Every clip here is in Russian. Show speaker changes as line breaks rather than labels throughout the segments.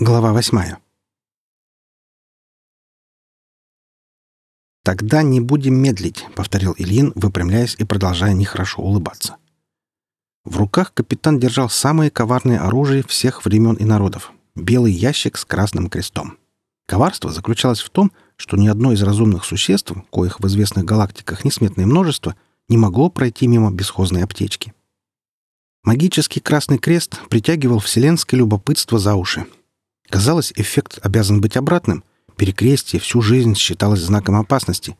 Глава восьмая. «Тогда не будем медлить», — повторил Ильин, выпрямляясь и продолжая нехорошо улыбаться. В руках капитан держал самое коварное оружие всех времен и народов — белый ящик с красным крестом. Коварство заключалось в том, что ни одно из разумных существ, коих в известных галактиках несметное множество, не могло пройти мимо бесхозной аптечки. Магический красный крест притягивал вселенское любопытство за уши. Казалось, эффект обязан быть обратным. Перекрестие всю жизнь считалось знаком опасности.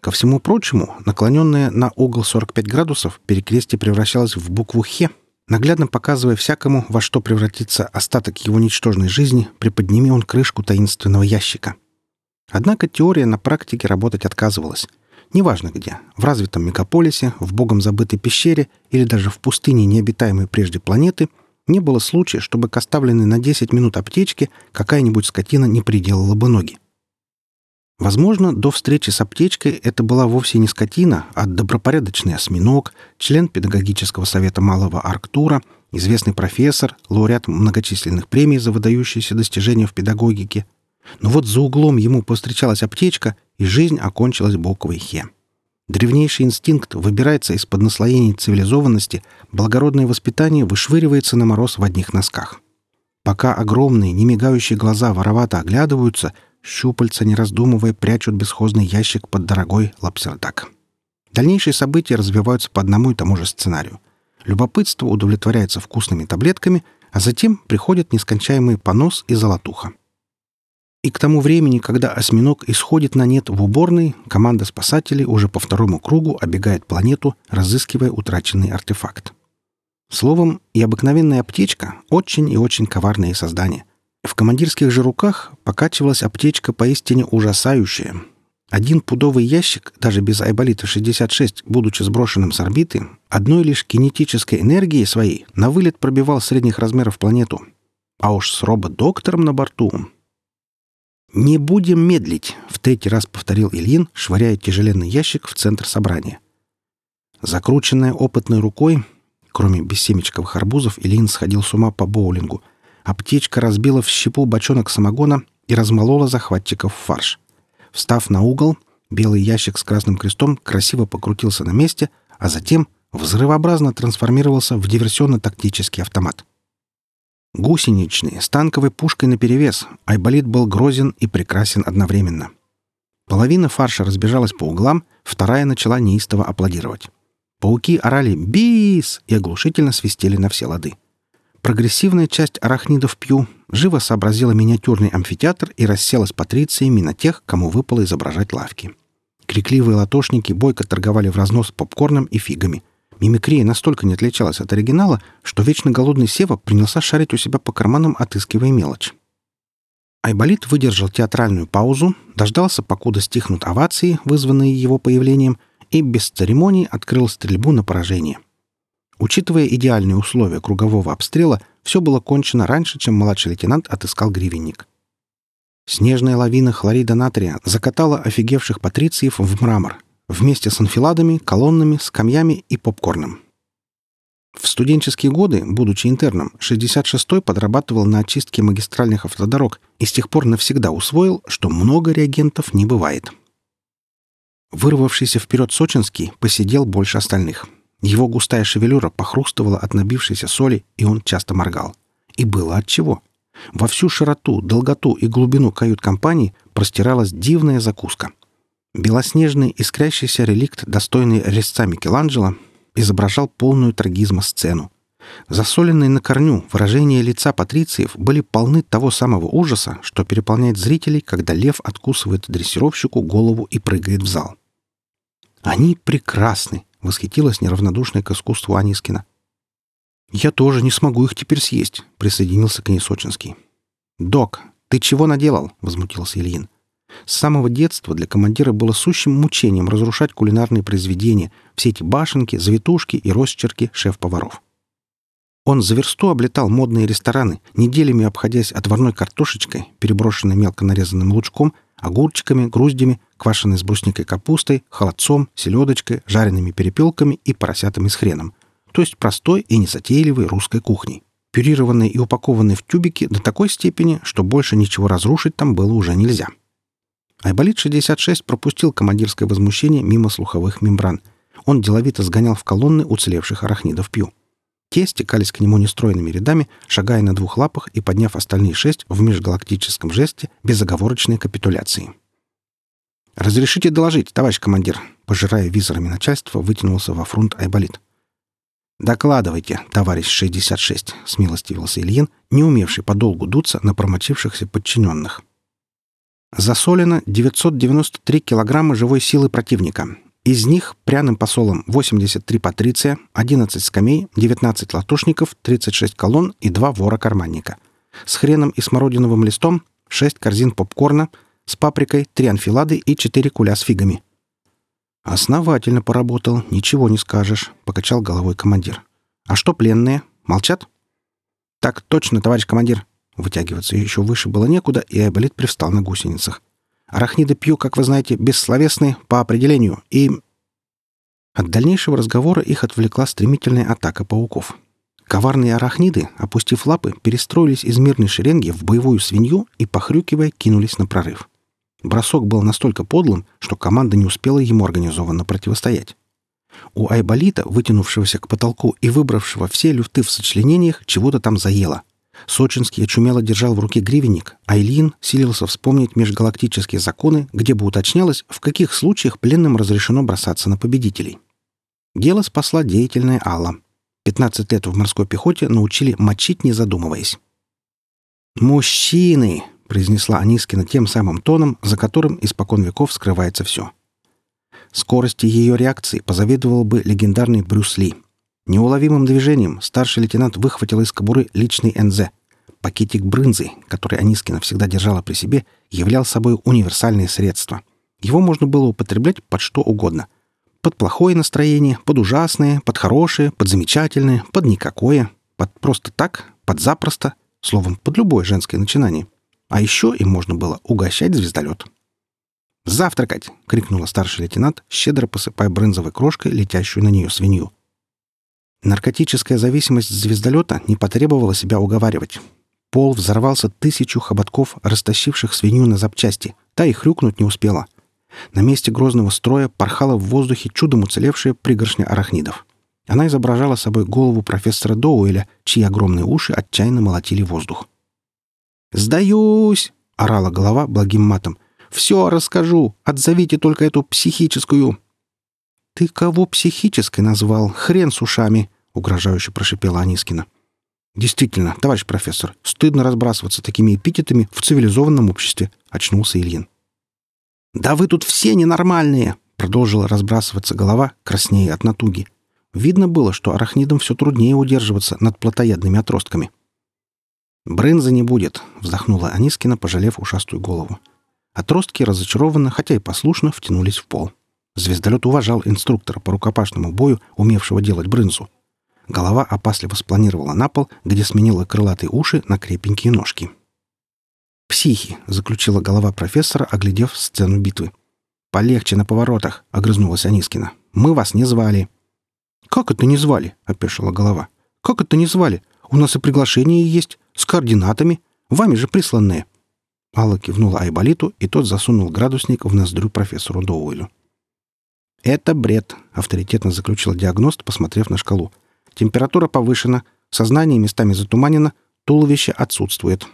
Ко всему прочему, наклоненное на угол 45 градусов, перекрестие превращалось в букву «Хе», наглядно показывая всякому, во что превратится остаток его ничтожной жизни, приподними он крышку таинственного ящика. Однако теория на практике работать отказывалась. Неважно где — в развитом мегаполисе, в богом забытой пещере или даже в пустыне необитаемой прежде планеты — не было случая, чтобы к оставленной на 10 минут аптечке какая-нибудь скотина не приделала бы ноги. Возможно, до встречи с аптечкой это была вовсе не скотина, а добропорядочный осьминог, член педагогического совета Малого Арктура, известный профессор, лауреат многочисленных премий за выдающиеся достижения в педагогике. Но вот за углом ему повстречалась аптечка, и жизнь окончилась буквой «Хе». Древнейший инстинкт выбирается из-под наслоений цивилизованности, благородное воспитание вышвыривается на мороз в одних носках. Пока огромные, немигающие глаза воровато оглядываются, щупальца, не раздумывая, прячут бесхозный ящик под дорогой лапсердак. Дальнейшие события развиваются по одному и тому же сценарию. Любопытство удовлетворяется вкусными таблетками, а затем приходит нескончаемый понос и золотуха. И к тому времени, когда осьминог исходит на нет в уборной, команда спасателей уже по второму кругу обегает планету, разыскивая утраченный артефакт. Словом, и обыкновенная аптечка — очень и очень коварные создания. В командирских же руках покачивалась аптечка поистине ужасающая. Один пудовый ящик, даже без Айболита-66, будучи сброшенным с орбиты, одной лишь кинетической энергией своей на вылет пробивал средних размеров планету. А уж с робот-доктором на борту «Не будем медлить», — в третий раз повторил Ильин, швыряя тяжеленный ящик в центр собрания. Закрученная опытной рукой, кроме бессемечковых арбузов, Ильин сходил с ума по боулингу. Аптечка разбила в щепу бочонок самогона и размолола захватчиков фарш. Встав на угол, белый ящик с красным крестом красиво покрутился на месте, а затем взрывообразно трансформировался в диверсионно-тактический автомат. Гусеничный, с танковой пушкой наперевес, Айболит был грозен и прекрасен одновременно. Половина фарша разбежалась по углам, вторая начала неистово аплодировать. Пауки орали «Бис!» и оглушительно свистели на все лады. Прогрессивная часть арахнидов Пью живо сообразила миниатюрный амфитеатр и расселась патрициями на тех, кому выпало изображать лавки. Крикливые латошники бойко торговали в разнос попкорном и фигами — Мимикрия настолько не отличалась от оригинала, что вечно голодный Сева принялся шарить у себя по карманам, отыскивая мелочь. Айболит выдержал театральную паузу, дождался, покуда стихнут овации, вызванные его появлением, и без церемоний открыл стрельбу на поражение. Учитывая идеальные условия кругового обстрела, все было кончено раньше, чем младший лейтенант отыскал гривенник. Снежная лавина хлорида натрия закатала офигевших патрициев в мрамор, вместе с анфиладами, колоннами, скамьями и попкорном. В студенческие годы, будучи интерном, 66-й подрабатывал на очистке магистральных автодорог и с тех пор навсегда усвоил, что много реагентов не бывает. Вырвавшийся вперед Сочинский посидел больше остальных. Его густая шевелюра похрустывала от набившейся соли, и он часто моргал. И было отчего. Во всю широту, долготу и глубину кают-компании простиралась дивная закуска — Белоснежный искрящийся реликт, достойный резца Микеланджело, изображал полную трагизма сцену. Засоленные на корню выражения лица патрициев были полны того самого ужаса, что переполняет зрителей, когда лев откусывает дрессировщику голову и прыгает в зал. «Они прекрасны!» — восхитилась неравнодушная к искусству Анискина. «Я тоже не смогу их теперь съесть», — присоединился к ней Сочинский. «Док, ты чего наделал?» — возмутился Ильин. С самого детства для командира было сущим мучением разрушать кулинарные произведения, все эти башенки, завитушки и росчерки шеф-поваров. Он за версту облетал модные рестораны, неделями обходясь отварной картошечкой, переброшенной мелко нарезанным лучком, огурчиками, груздями, квашеной с брусникой капустой, холодцом, селедочкой, жареными перепелками и поросятами с хреном, то есть простой и несотейливой русской кухней. пюрированные и упакованные в тюбики до такой степени, что больше ничего разрушить там было уже нельзя. Айболит-66 пропустил командирское возмущение мимо слуховых мембран. Он деловито сгонял в колонны уцелевших арахнидов Пью. Те стекались к нему нестройными рядами, шагая на двух лапах и подняв остальные шесть в межгалактическом жесте безоговорочной капитуляции. «Разрешите доложить, товарищ командир», — пожирая визорами начальства, вытянулся во фронт Айболит. «Докладывайте, товарищ 66», — смилостивился Ильин, не умевший подолгу дуться на промочившихся подчиненных. Засолено 993 килограмма живой силы противника. Из них пряным посолом 83 патриция, 11 скамей, 19 латушников, 36 колонн и 2 вора-карманника. С хреном и смородиновым листом 6 корзин попкорна, с паприкой, 3 анфилады и 4 куля с фигами. «Основательно поработал, ничего не скажешь», — покачал головой командир. «А что пленные? Молчат?» «Так точно, товарищ командир», Вытягиваться еще выше было некуда, и Айболит привстал на гусеницах. «Арахниды пью, как вы знаете, бессловесны по определению, и...» От дальнейшего разговора их отвлекла стремительная атака пауков. Коварные арахниды, опустив лапы, перестроились из мирной шеренги в боевую свинью и, похрюкивая, кинулись на прорыв. Бросок был настолько подлым, что команда не успела ему организованно противостоять. У Айболита, вытянувшегося к потолку и выбравшего все люфты в сочленениях, чего-то там заело — Сочинский очумело держал в руке гривенник, а Ильин силился вспомнить межгалактические законы, где бы уточнялось, в каких случаях пленным разрешено бросаться на победителей. Дело спасла деятельная Алла. 15 лет в морской пехоте научили мочить, не задумываясь. «Мужчины!» — произнесла Анискина тем самым тоном, за которым испокон веков скрывается все. Скорости ее реакции позавидовал бы легендарный Брюс Ли — Неуловимым движением старший лейтенант выхватил из кобуры личный НЗ. Пакетик брынзы, который Анискина всегда держала при себе, являл собой универсальное средство. Его можно было употреблять под что угодно. Под плохое настроение, под ужасное, под хорошее, под замечательное, под никакое, под просто так, под запросто, словом, под любое женское начинание. А еще им можно было угощать звездолет. «Завтракать!» — крикнула старший лейтенант, щедро посыпая брынзовой крошкой летящую на нее свинью. Наркотическая зависимость звездолета не потребовала себя уговаривать. Пол взорвался тысячу хоботков, растащивших свинью на запчасти. Та и хрюкнуть не успела. На месте грозного строя порхала в воздухе чудом уцелевшая пригоршня арахнидов. Она изображала собой голову профессора Доуэля, чьи огромные уши отчаянно молотили воздух. «Сдаюсь!» — орала голова благим матом. «Все расскажу! Отзовите только эту психическую!» «Ты кого психической назвал? Хрен с ушами!» — угрожающе прошипела Анискина. «Действительно, товарищ профессор, стыдно разбрасываться такими эпитетами в цивилизованном обществе», — очнулся Ильин. «Да вы тут все ненормальные!» — продолжила разбрасываться голова, краснее от натуги. Видно было, что арахнидам все труднее удерживаться над плотоядными отростками. «Брынза не будет», — вздохнула Анискина, пожалев ушастую голову. Отростки разочарованно, хотя и послушно, втянулись в пол. Звездолет уважал инструктора по рукопашному бою, умевшего делать брынзу. Голова опасливо спланировала на пол, где сменила крылатые уши на крепенькие ножки. «Психи!» — заключила голова профессора, оглядев сцену битвы. «Полегче на поворотах!» — огрызнулась Анискина. «Мы вас не звали!» «Как это не звали?» — опешила голова. «Как это не звали? У нас и приглашение есть, с координатами, вами же присланные!» Алла кивнула Айболиту, и тот засунул градусник в ноздрю профессору Доуэлю. «Это бред», — авторитетно заключил диагност, посмотрев на шкалу. Температура повышена, сознание местами затуманено, туловище отсутствует.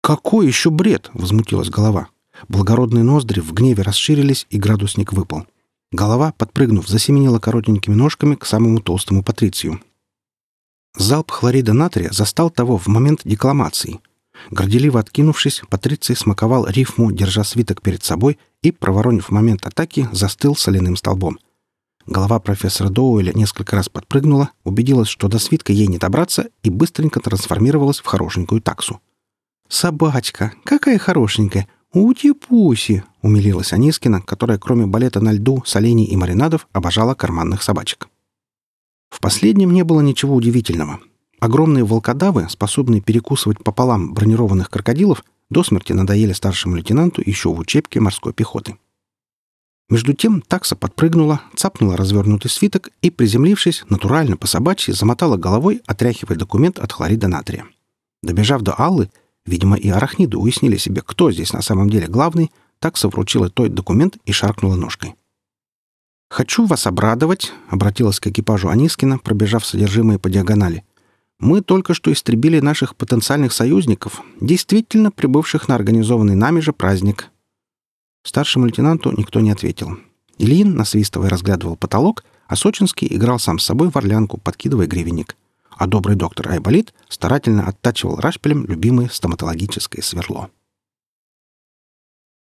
«Какой еще бред?» — возмутилась голова. Благородные ноздри в гневе расширились, и градусник выпал. Голова, подпрыгнув, засеменила коротенькими ножками к самому толстому патрицию. Залп хлорида натрия застал того в момент декламации. Горделиво откинувшись, Патриций смаковал рифму, держа свиток перед собой, и, проворонив момент атаки, застыл соляным столбом — Голова профессора Доуэля несколько раз подпрыгнула, убедилась, что до свитка ей не добраться, и быстренько трансформировалась в хорошенькую таксу. «Собачка! Какая хорошенькая! Ути-пуси!» — умилилась Анискина, которая, кроме балета на льду, солений и маринадов, обожала карманных собачек. В последнем не было ничего удивительного. Огромные волкодавы, способные перекусывать пополам бронированных крокодилов, до смерти надоели старшему лейтенанту еще в учебке морской пехоты. Между тем такса подпрыгнула, цапнула развернутый свиток и, приземлившись, натурально по собачьи замотала головой, отряхивая документ от хлорида натрия. Добежав до Аллы, видимо, и арахниды уяснили себе, кто здесь на самом деле главный, такса вручила той документ и шаркнула ножкой. «Хочу вас обрадовать», — обратилась к экипажу Анискина, пробежав содержимое по диагонали. «Мы только что истребили наших потенциальных союзников, действительно прибывших на организованный нами же праздник. Старшему лейтенанту никто не ответил. Ильин, насвистывая, разглядывал потолок, а Сочинский играл сам с собой в орлянку, подкидывая гривенник. А добрый доктор Айболит старательно оттачивал рашпилем любимое стоматологическое сверло.